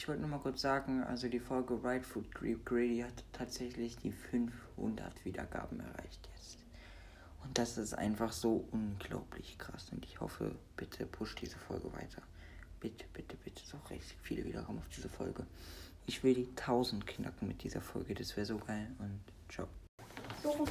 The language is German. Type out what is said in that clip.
ich wollte nur mal kurz sagen, also die Folge Right Food Creep Grady hat tatsächlich die 500 Wiedergaben erreicht jetzt. Und das ist einfach so unglaublich krass. Und ich hoffe, bitte push diese Folge weiter. Bitte, bitte, bitte. So richtig viele Wiedergaben auf diese Folge. Ich will die 1000 knacken mit dieser Folge. Das wäre so geil. Und ciao. So.